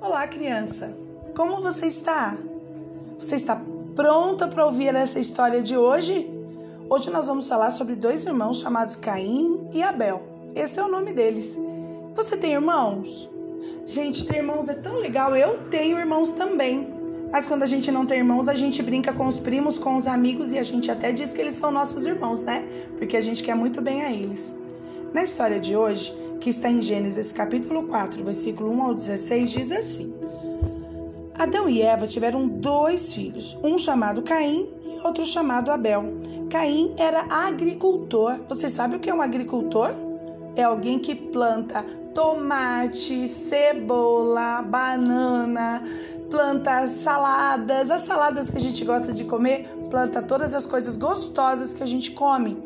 Olá, criança. Como você está? Você está pronta para ouvir essa história de hoje? Hoje nós vamos falar sobre dois irmãos chamados Caim e Abel. Esse é o nome deles. Você tem irmãos? Gente, ter irmãos é tão legal. Eu tenho irmãos também. Mas quando a gente não tem irmãos, a gente brinca com os primos, com os amigos e a gente até diz que eles são nossos irmãos, né? Porque a gente quer muito bem a eles. Na história de hoje, que está em Gênesis capítulo 4, versículo 1 ao 16, diz assim: Adão e Eva tiveram dois filhos, um chamado Caim e outro chamado Abel. Caim era agricultor. Você sabe o que é um agricultor? É alguém que planta tomate, cebola, banana, planta saladas, as saladas que a gente gosta de comer, planta todas as coisas gostosas que a gente come.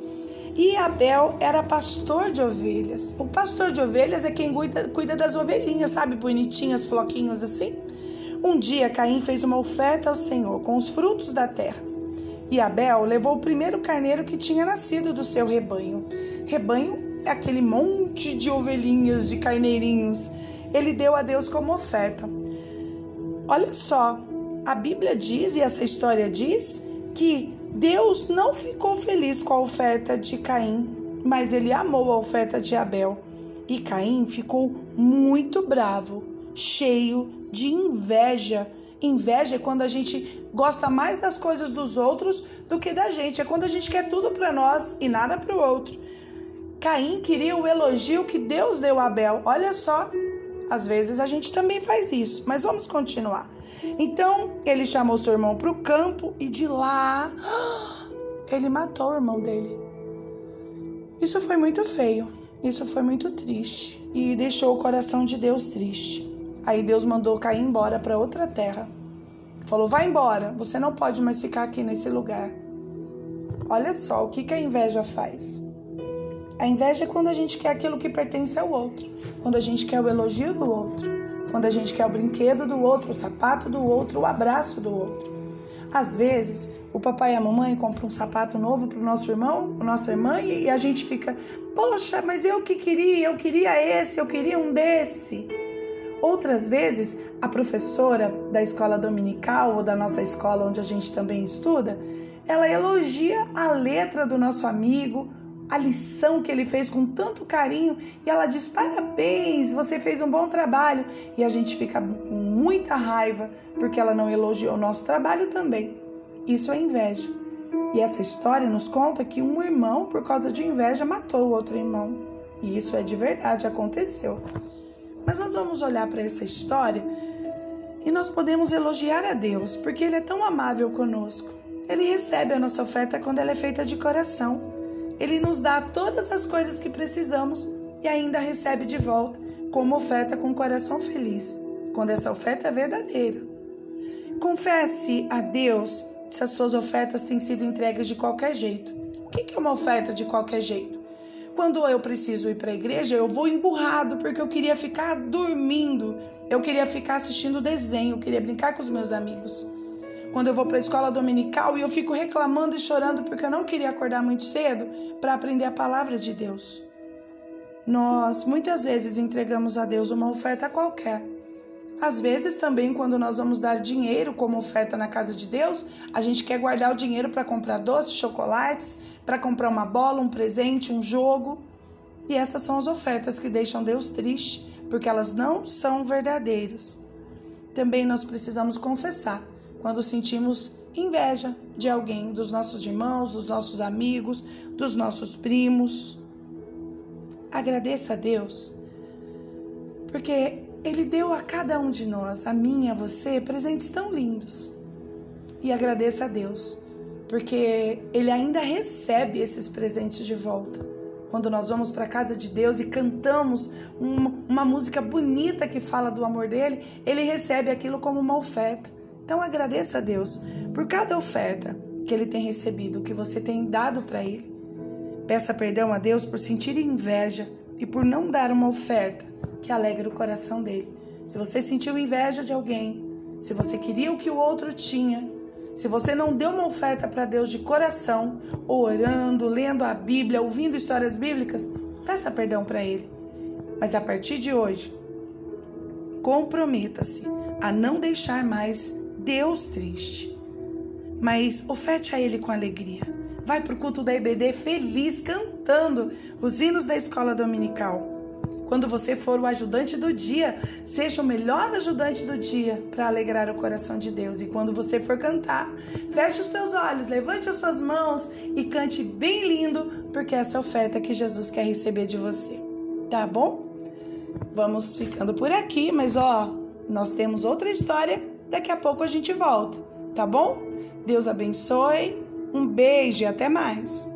E Abel era pastor de ovelhas. O pastor de ovelhas é quem cuida, cuida das ovelhinhas, sabe? Bonitinhas, floquinhos assim. Um dia Caim fez uma oferta ao Senhor com os frutos da terra. E Abel levou o primeiro carneiro que tinha nascido do seu rebanho. Rebanho é aquele monte de ovelhinhas, de carneirinhos. Ele deu a Deus como oferta. Olha só, a Bíblia diz, e essa história diz, que Deus não ficou feliz com a oferta de Caim, mas ele amou a oferta de Abel. E Caim ficou muito bravo, cheio de inveja. Inveja é quando a gente gosta mais das coisas dos outros do que da gente. É quando a gente quer tudo para nós e nada para o outro. Caim queria o elogio que Deus deu a Abel. Olha só, às vezes a gente também faz isso, mas vamos continuar. Então ele chamou seu irmão para o campo e de lá ele matou o irmão dele. Isso foi muito feio, isso foi muito triste e deixou o coração de Deus triste. Aí Deus mandou cair embora para outra terra. Falou: vai embora, você não pode mais ficar aqui nesse lugar. Olha só o que, que a inveja faz. A inveja é quando a gente quer aquilo que pertence ao outro, quando a gente quer o elogio do outro, quando a gente quer o brinquedo do outro, o sapato do outro, o abraço do outro. Às vezes, o papai e a mamãe compram um sapato novo para o nosso irmão, para nossa irmã, e a gente fica, poxa, mas eu que queria, eu queria esse, eu queria um desse. Outras vezes, a professora da escola dominical ou da nossa escola onde a gente também estuda, ela elogia a letra do nosso amigo, a lição que ele fez com tanto carinho e ela diz: parabéns, você fez um bom trabalho. E a gente fica com muita raiva porque ela não elogiou o nosso trabalho também. Isso é inveja. E essa história nos conta que um irmão, por causa de inveja, matou o outro irmão. E isso é de verdade, aconteceu. Mas nós vamos olhar para essa história e nós podemos elogiar a Deus, porque Ele é tão amável conosco. Ele recebe a nossa oferta quando ela é feita de coração. Ele nos dá todas as coisas que precisamos e ainda recebe de volta como oferta com o coração feliz, quando essa oferta é verdadeira. Confesse a Deus se as suas ofertas têm sido entregues de qualquer jeito. O que é uma oferta de qualquer jeito? Quando eu preciso ir para a igreja, eu vou emburrado porque eu queria ficar dormindo, eu queria ficar assistindo desenho, eu queria brincar com os meus amigos quando eu vou para a escola dominical e eu fico reclamando e chorando porque eu não queria acordar muito cedo para aprender a palavra de Deus. Nós muitas vezes entregamos a Deus uma oferta qualquer. Às vezes também, quando nós vamos dar dinheiro como oferta na casa de Deus, a gente quer guardar o dinheiro para comprar doces, chocolates, para comprar uma bola, um presente, um jogo. E essas são as ofertas que deixam Deus triste, porque elas não são verdadeiras. Também nós precisamos confessar quando sentimos inveja de alguém, dos nossos irmãos, dos nossos amigos, dos nossos primos. Agradeça a Deus, porque Ele deu a cada um de nós, a mim a você, presentes tão lindos. E agradeça a Deus, porque Ele ainda recebe esses presentes de volta. Quando nós vamos para a casa de Deus e cantamos uma, uma música bonita que fala do amor dele, Ele recebe aquilo como uma oferta. Então agradeça a Deus por cada oferta que ele tem recebido, que você tem dado para ele. Peça perdão a Deus por sentir inveja e por não dar uma oferta que alegre o coração dele. Se você sentiu inveja de alguém, se você queria o que o outro tinha, se você não deu uma oferta para Deus de coração, orando, lendo a Bíblia, ouvindo histórias bíblicas, peça perdão para ele. Mas a partir de hoje, comprometa-se a não deixar mais Deus triste. Mas oferte a Ele com alegria. Vai para o culto da IBD feliz, cantando os hinos da escola dominical. Quando você for o ajudante do dia, seja o melhor ajudante do dia para alegrar o coração de Deus. E quando você for cantar, feche os teus olhos, levante as suas mãos e cante bem lindo, porque essa é a oferta que Jesus quer receber de você. Tá bom? Vamos ficando por aqui, mas ó, nós temos outra história. Daqui a pouco a gente volta, tá bom? Deus abençoe. Um beijo e até mais.